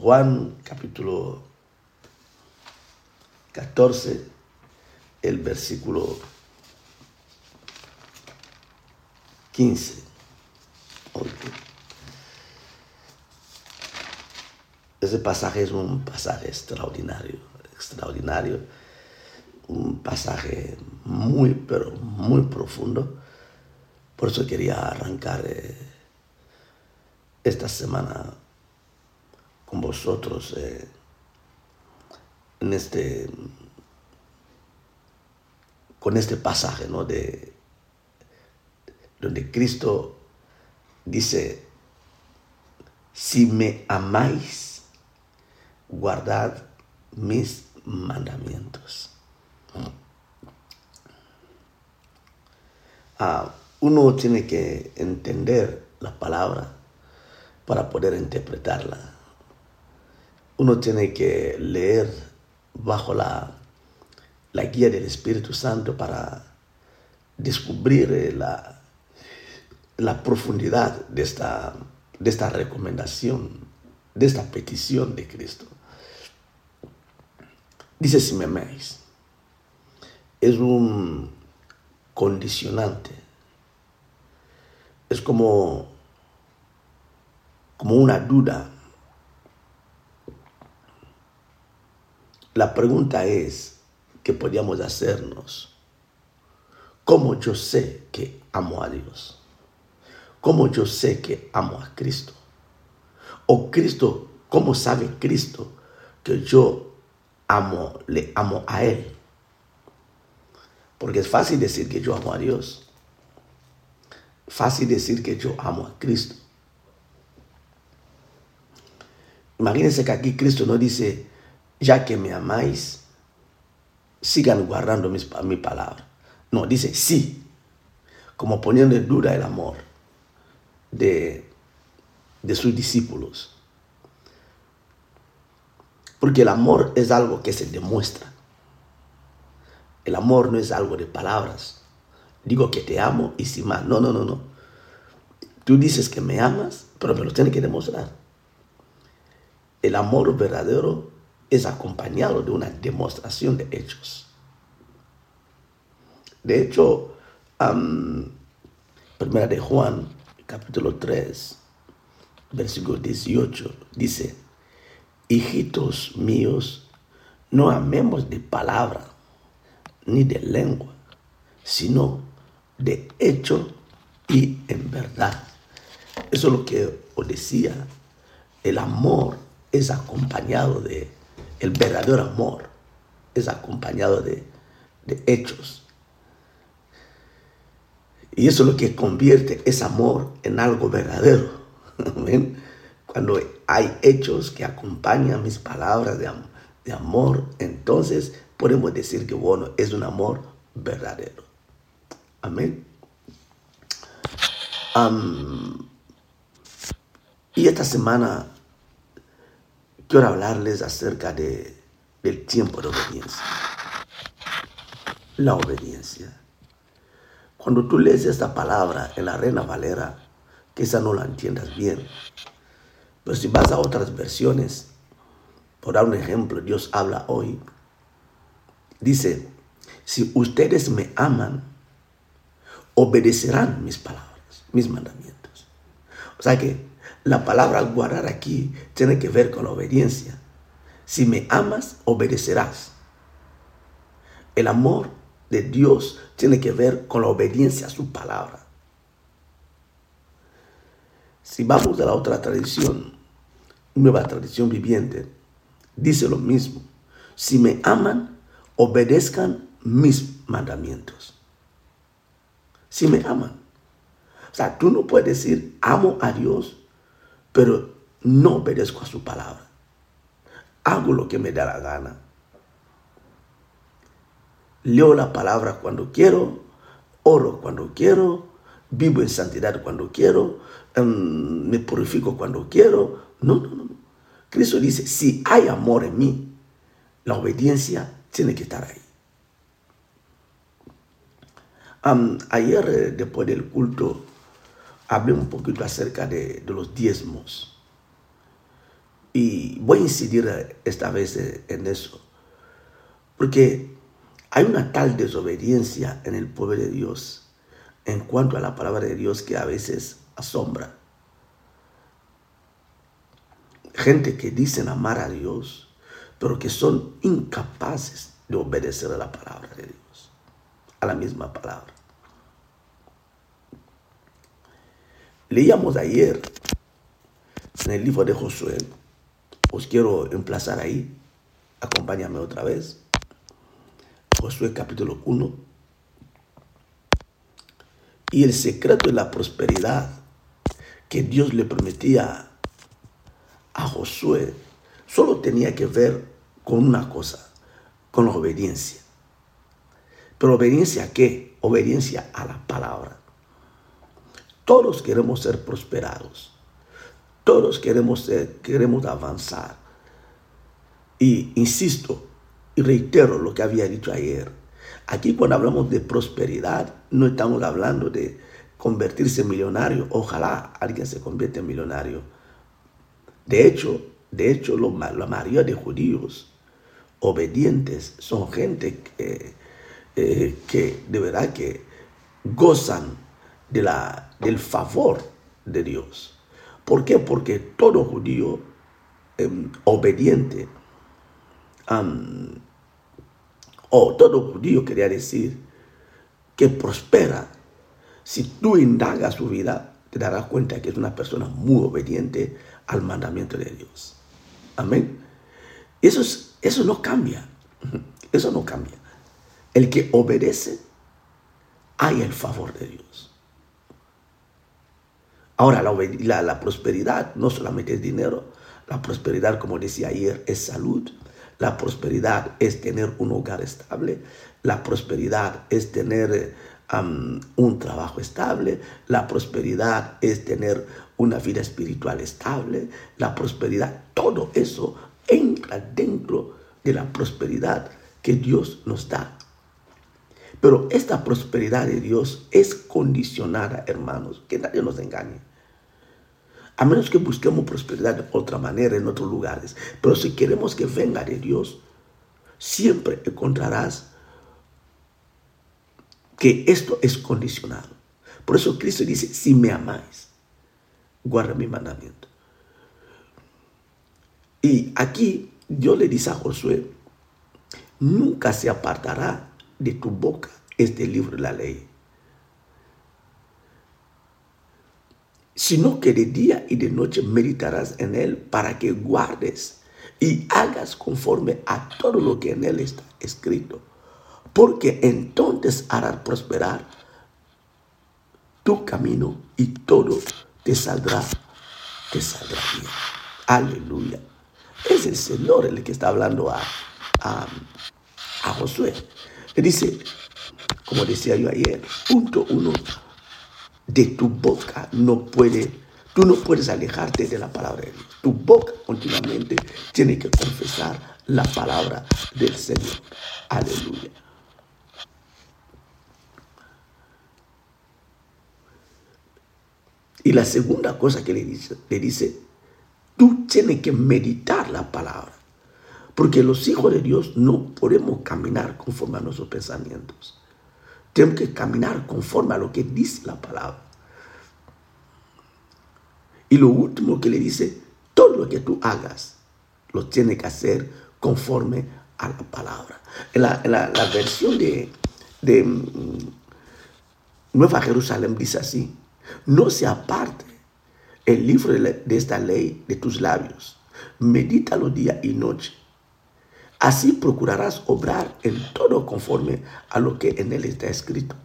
Juan capítulo 14, el versículo 15. Ese pasaje es un pasaje extraordinario, extraordinario, un pasaje muy, pero muy profundo. Por eso quería arrancar eh, esta semana con vosotros eh, en este, con este pasaje, ¿no? De, donde Cristo dice, si me amáis, guardad mis mandamientos. Ah, uno tiene que entender la palabra para poder interpretarla. Uno tiene que leer bajo la, la guía del Espíritu Santo para descubrir eh, la, la profundidad de esta, de esta recomendación, de esta petición de Cristo. Dice si me amáis. Es un condicionante. Es como, como una duda. La pregunta es que podríamos hacernos, ¿cómo yo sé que amo a Dios? ¿Cómo yo sé que amo a Cristo? O Cristo, ¿cómo sabe Cristo que yo amo, le amo a Él? Porque es fácil decir que yo amo a Dios. Fácil decir que yo amo a Cristo. Imagínense que aquí Cristo no dice, ya que me amáis, sigan guardando mi palabra. No, dice sí, como poniendo en duda el amor de, sus discípulos. Porque el amor es algo que se demuestra. El amor no es algo de palabras. Digo que te amo y sin más. No, no, no, no. Tú dices que me amas, pero me lo tienes que demostrar. El amor verdadero es acompañado de una demostración de hechos. De hecho, primera de Juan capítulo 3, versículo 18, dice, hijitos míos, no amemos de palabra ni de lengua, sino de hecho y en verdad. Eso es lo que os decía. El amor es acompañado de, el verdadero amor es acompañado de, hechos. Y eso es lo que convierte ese amor en algo verdadero. Cuando hay hechos que acompañan mis palabras de, de amor, entonces podemos decir que, bueno, es un amor verdadero. Amén. y esta semana quiero hablarles acerca de, del tiempo de obediencia. La obediencia. Cuando tú lees esta palabra en la Reina Valera, quizá no la entiendas bien. Pero si vas a otras versiones, por dar un ejemplo, Dios habla hoy. Dice, si ustedes me aman, obedecerán mis palabras, mis mandamientos. O sea que la palabra guardar aquí tiene que ver con la obediencia. Si me amas, obedecerás. El amor de Dios tiene que ver con la obediencia a su palabra. Si vamos a la otra tradición, nueva tradición viviente, dice lo mismo. Si me aman, obedezcan mis mandamientos. Si me aman. O sea, tú no puedes decir amo a Dios, pero no obedezco a su palabra. Hago lo que me da la gana leo la palabra cuando quiero, oro cuando quiero, vivo en santidad cuando quiero, em, me purifico cuando quiero. No, no, no. Cristo dice, si hay amor en mí, la obediencia tiene que estar ahí. ayer, eh, después del culto, hablé un poquito acerca de, los diezmos. y voy a incidir esta vez en eso, porque hay una tal desobediencia en el pueblo de Dios en cuanto a la palabra de Dios que a veces asombra. Gente que dicen amar a Dios, pero que son incapaces de obedecer a la palabra de Dios, a la misma palabra. Leíamos ayer en el libro de Josué, os quiero emplazar ahí, acompáñame otra vez, Josué capítulo 1, y el secreto de la prosperidad que Dios le prometía a Josué solo tenía que ver con una cosa, con la obediencia. Pero obediencia a qué? Obediencia a la palabra. Todos queremos ser prosperados. Todos queremos, ser, queremos avanzar. Y insisto y reitero lo que había dicho ayer. Aquí cuando hablamos de prosperidad, no estamos hablando de convertirse en millonario. Ojalá alguien se convierta en millonario. De hecho, de hecho, la mayoría de judíos obedientes son gente que, eh, que de verdad que gozan de la, del favor de Dios. ¿Por qué? Porque todo judío em, obediente o todo judío quería decir que prospera. Si tú indagas su vida, te darás cuenta que es una persona muy obediente al mandamiento de Dios. Amén. Eso, eso no cambia. Eso no cambia. El que obedece, hay el favor de Dios. Ahora, la, prosperidad no solamente es dinero, la prosperidad, como decía ayer, es salud. La prosperidad es tener un hogar estable. La prosperidad es tener un trabajo estable. La prosperidad es tener una vida espiritual estable. La prosperidad, todo eso entra dentro de la prosperidad que Dios nos da. Pero esta prosperidad de Dios es condicionada, hermanos, que nadie nos engañe. A menos que busquemos prosperidad de otra manera en otros lugares. Pero si queremos que venga de Dios, siempre encontrarás que esto es condicionado. Por eso Cristo dice, si me amáis, guarda mi mandamiento. Y aquí Dios le dice a Josué, nunca se apartará de tu boca este libro de la ley. Sino que de día y de noche meditarás en él para que guardes y hagas conforme a todo lo que en él está escrito. Porque entonces harás prosperar tu camino y todo te saldrá, te saldrá bien. Aleluya. Es el Señor el que está hablando a, a, Josué. Le dice, como decía yo ayer, punto uno, de tu boca no puede, tú no puedes alejarte de la palabra de Dios. Tu boca continuamente tiene que confesar la palabra del Señor. Aleluya. Y la segunda cosa que le dice, le dice, Tú tienes que meditar la palabra. Porque los hijos de Dios no podemos caminar conforme a nuestros pensamientos. Tenemos que caminar conforme a lo que dice la palabra. Y lo último que le dice, todo lo que tú hagas, lo tienes que hacer conforme a la palabra. En la, versión de, de mm, Nueva Jerusalén dice así, no se aparte el libro de, esta ley de tus labios. Medítalo día y noche. Así procurarás obrar en todo conforme a lo que en él está escrito.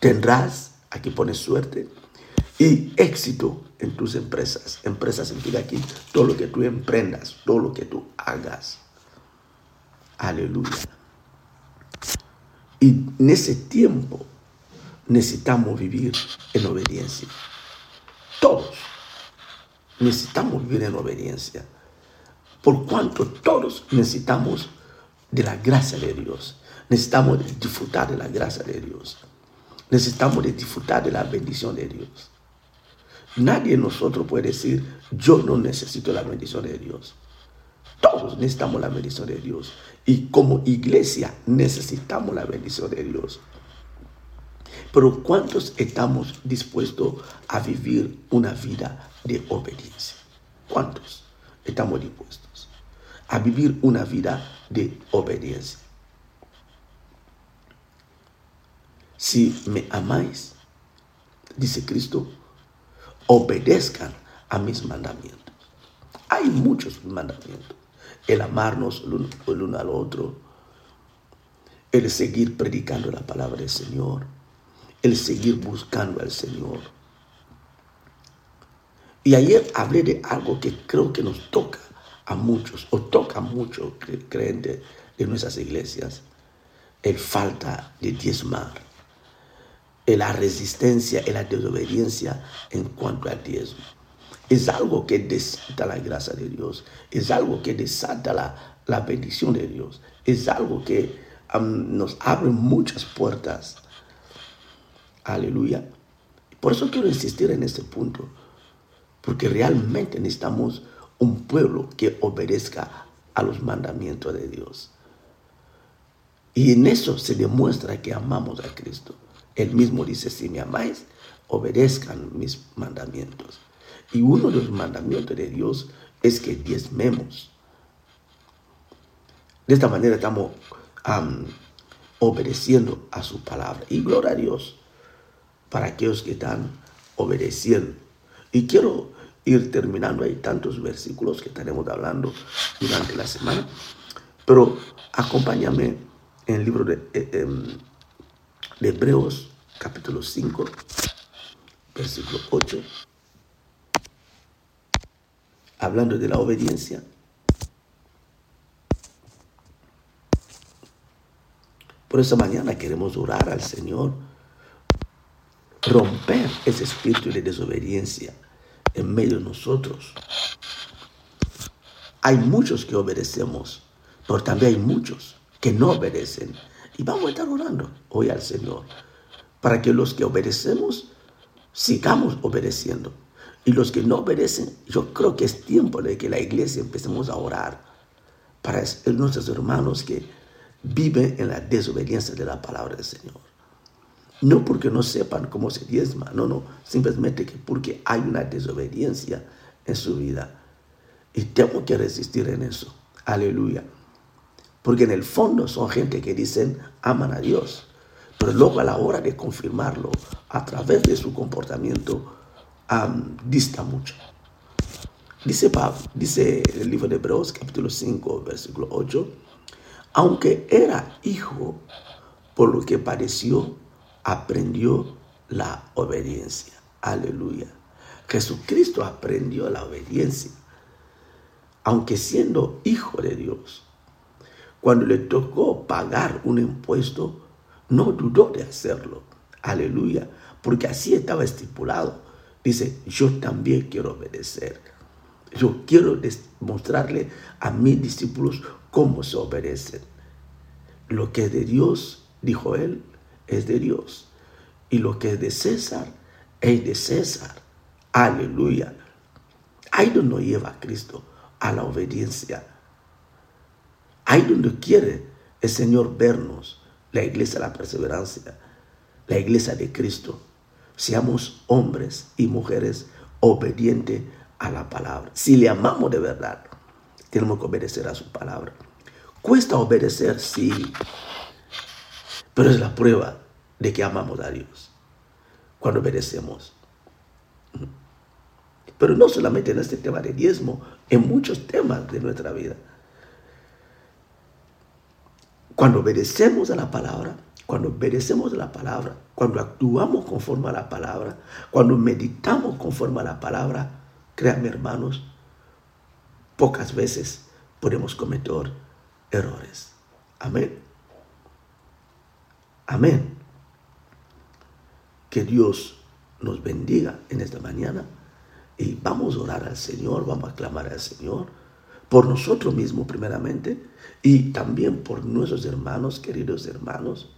Tendrás, aquí pones suerte, y éxito en tus empresas. Empresas significa aquí todo lo que tú emprendas, todo lo que tú hagas. Aleluya. Y en ese tiempo necesitamos vivir en obediencia. Todos necesitamos vivir en obediencia. Por cuanto todos necesitamos de la gracia de Dios. Necesitamos disfrutar de la gracia de Dios. Necesitamos disfrutar de la bendición de Dios. Nadie de nosotros puede decir, yo no necesito la bendición de Dios. Todos necesitamos la bendición de Dios. Y como iglesia necesitamos la bendición de Dios. Pero ¿cuántos estamos dispuestos a vivir una vida de obediencia? ¿Cuántos estamos dispuestos a vivir una vida de obediencia? Si me amáis, dice Cristo, obedezcan a mis mandamientos. Hay muchos mandamientos. El amarnos el uno al otro, el seguir predicando la palabra del Señor, el seguir buscando al Señor. Y ayer hablé de algo que creo que nos toca a muchos, o toca a muchos creyentes de nuestras iglesias, el falta de diezmar, la resistencia y la desobediencia en cuanto al diezmo. Es algo que desata la gracia de Dios, es algo que desata la, la bendición de Dios, es algo que nos abre muchas puertas Aleluya. Por eso quiero insistir en este punto, porque realmente necesitamos un pueblo que obedezca a los mandamientos de Dios. Y en eso se demuestra que amamos a Cristo. Él mismo dice, si me amáis, obedezcan mis mandamientos. Y uno de los mandamientos de Dios es que diezmemos. De esta manera estamos obedeciendo a su palabra. Y gloria a Dios para aquellos que están obedeciendo. Y quiero ir terminando, hay tantos versículos que estaremos hablando durante la semana, pero acompáñame en el libro de, eh, em, Hebreos capítulo 5, versículo 8, hablando de la obediencia. Por esa mañana queremos orar al Señor romper ese espíritu de desobediencia en medio de nosotros. Hay muchos que obedecemos, pero también hay muchos que no obedecen. Y vamos a estar orando hoy al Señor para que los que obedecemos sigamos obedeciendo. Y los que no obedecen, yo creo que es tiempo de que la iglesia empecemos a orar para nuestros hermanos que viven en la desobediencia de la palabra del Señor. No porque no sepan cómo se diezma, no, no, simplemente que porque hay una desobediencia en su vida. Y tengo que resistir en eso. Aleluya. Porque en el fondo son gente que dicen aman a Dios, pero luego a la hora de confirmarlo a través de su comportamiento dista mucho. Dice Pablo, dice el libro de Hebreos capítulo 5 versículo 8, aunque era hijo por lo que padeció, aprendió la obediencia. Aleluya. Jesucristo aprendió la obediencia, aunque siendo hijo de Dios. Cuando le tocó pagar un impuesto, no dudó de hacerlo. Aleluya. Porque así estaba estipulado. Dice, yo también quiero obedecer. Yo quiero mostrarle a mis discípulos cómo se obedecen. Lo que es de Dios, dijo él, es de Dios. Y lo que es de César es de César. Aleluya. Ahí donde lleva a Cristo a la obediencia. Ahí donde quiere el Señor vernos, la iglesia de la perseverancia, la iglesia de Cristo. Seamos hombres y mujeres obedientes a la palabra. Si le amamos de verdad, tenemos que obedecer a su palabra. Cuesta obedecer, sí, pero es la prueba de que amamos a Dios cuando obedecemos. Pero no solamente en este tema de diezmo, en muchos temas de nuestra vida. Cuando obedecemos a la palabra, cuando obedecemos a la palabra, cuando actuamos conforme a la palabra, cuando meditamos conforme a la palabra, créanme hermanos, pocas veces podemos cometer errores. Amén. Amén. Que Dios nos bendiga en esta mañana y vamos a orar al Señor, vamos a clamar al Señor por nosotros mismos primeramente y también por nuestros hermanos, queridos hermanos,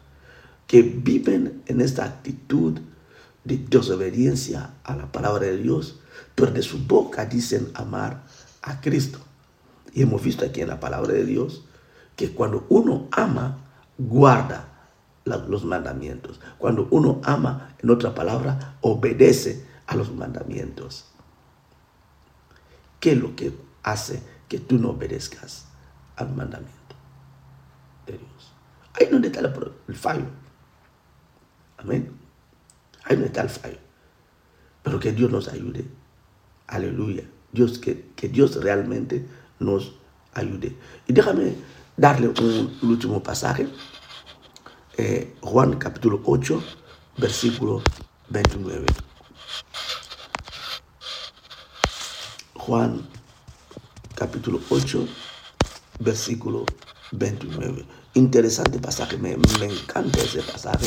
que viven en esta actitud de desobediencia a la palabra de Dios, pero de su boca dicen amar a Cristo. Y hemos visto aquí en la palabra de Dios que cuando uno ama, guarda los mandamientos. Cuando uno ama, en otra palabra, obedece a los mandamientos. ¿Qué es lo que hace que tú no obedezcas al mandamiento de Dios? Ahí no está el fallo. Amén. Ahí no está el fallo. Pero que Dios nos ayude. Aleluya. Dios, que, que Dios realmente nos ayude. Y déjame darle un, último pasaje. Eh, Juan capítulo 8, versículo 29. Juan capítulo 8, versículo 29. Interesante pasaje, me, me encanta ese pasaje.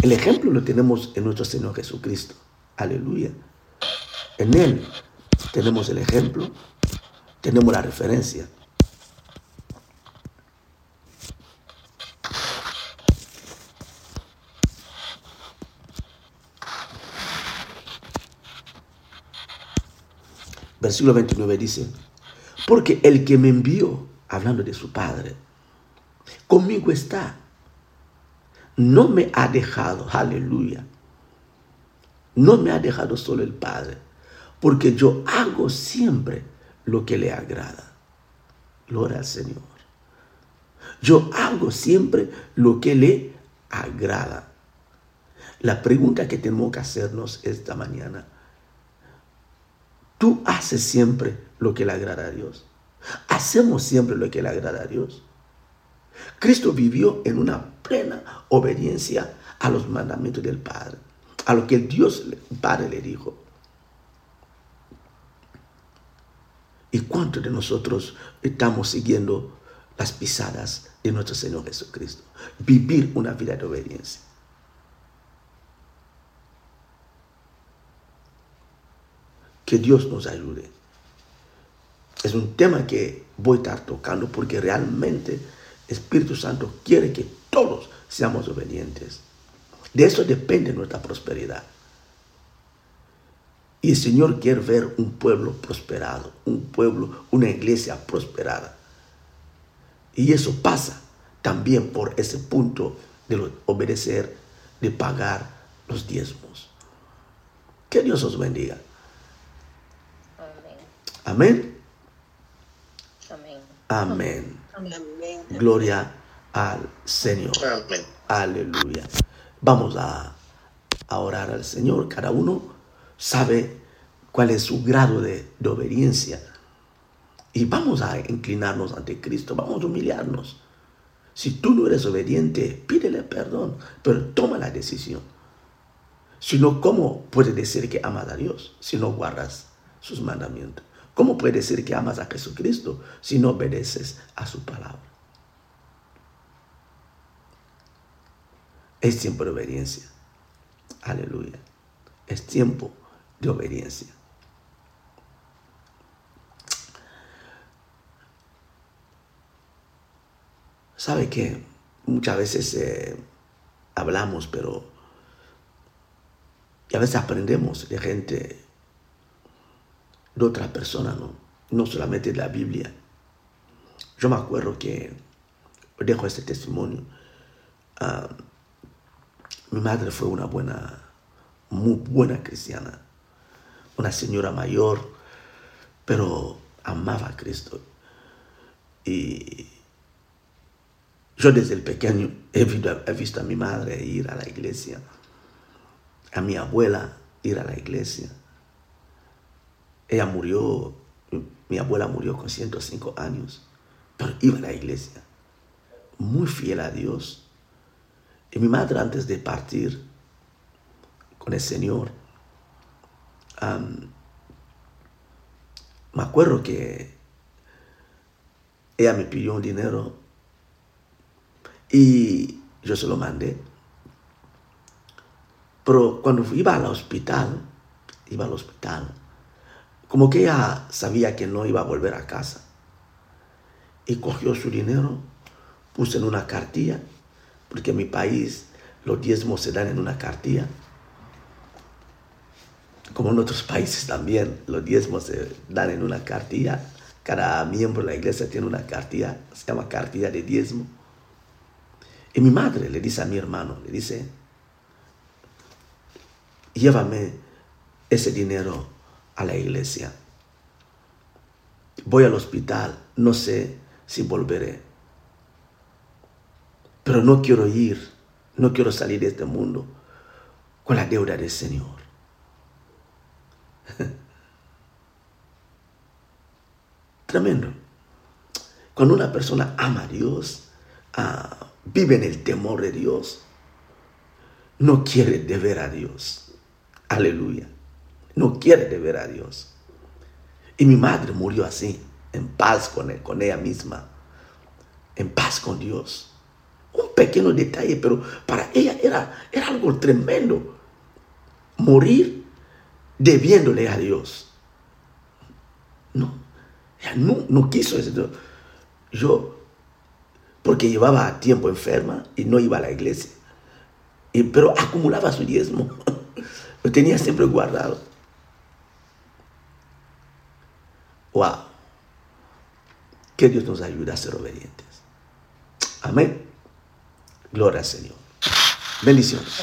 El ejemplo lo tenemos en nuestro Señor Jesucristo. Aleluya. En Él tenemos el ejemplo, tenemos la referencia. Versículo 29 dice, porque el que me envió, hablando de su Padre, conmigo está. No me ha dejado, aleluya. No me ha dejado solo el Padre, porque yo hago siempre lo que le agrada. Gloria al Señor. Yo hago siempre lo que le agrada. La pregunta que tenemos que hacernos esta mañana, tú haces siempre lo que le agrada a Dios. Hacemos siempre lo que le agrada a Dios. Cristo vivió en una plena obediencia a los mandamientos del Padre, a lo que Dios Padre le dijo. ¿Y cuántos de nosotros estamos siguiendo las pisadas de nuestro Señor Jesucristo? Vivir una vida de obediencia. Que Dios nos ayude. Es un tema que voy a estar tocando porque realmente Espíritu Santo quiere que todos seamos obedientes. De eso depende nuestra prosperidad. Y el Señor quiere ver un pueblo prosperado, un pueblo, una iglesia prosperada. Y eso pasa también por ese punto de obedecer, de pagar los diezmos. Que Dios os bendiga. Amén. Amén. Amén. Amén. Gloria al Señor. Amén. Aleluya. Vamos a, a orar al Señor, cada uno sabe cuál es su grado de, obediencia. Y vamos a inclinarnos ante Cristo, vamos a humillarnos. Si tú no eres obediente, pídele perdón, pero toma la decisión. Si no, ¿cómo puedes decir que amas a Dios si no guardas sus mandamientos? ¿Cómo puedes decir que amas a Jesucristo si no obedeces a su palabra? Es tiempo de obediencia. Aleluya. Es tiempo de obediencia. ¿Sabe que Muchas veces eh, hablamos, pero y a veces aprendemos de gente, de otra persona, ¿no? No solamente de la Biblia. Yo me acuerdo que, dejo este testimonio, ah, mi madre fue una buena, muy buena cristiana una señora mayor, pero amaba a Cristo. Y yo desde el pequeño he visto, a mi madre ir a la iglesia, a mi abuela ir a la iglesia. Ella murió, mi abuela murió con 105 años, pero iba a la iglesia, muy fiel a Dios. Y mi madre antes de partir con el Señor, me acuerdo que ella me pidió un dinero y yo se lo mandé. Pero cuando iba al hospital, iba al hospital, como que ella sabía que no iba a volver a casa. Y cogió su dinero, puso en una cartilla, porque en mi país los diezmos se dan en una cartilla como en otros países también, los diezmos se dan en una cartilla. Cada miembro de la iglesia tiene una cartilla, se llama cartilla de diezmo. Y mi madre le dice a mi hermano, le dice, llévame ese dinero a la iglesia. Voy al hospital, no sé si volveré. Pero no quiero ir, no quiero salir de este mundo con la deuda del Señor. Tremendo. Cuando una persona ama a Dios, ah, vive en el temor de Dios, no quiere deber a Dios. Aleluya. No quiere deber a Dios. Y mi madre murió así, en paz con, con ella misma, en paz con Dios. Un pequeño detalle, pero para ella era, era algo tremendo. Morir debiéndole a Dios. No, ella no, no quiso eso. Yo, porque llevaba tiempo enferma y no iba a la iglesia, y, pero acumulaba su diezmo, lo tenía siempre guardado. Que Dios nos ayude a ser obedientes. Amén. Gloria al Señor. Bendiciones.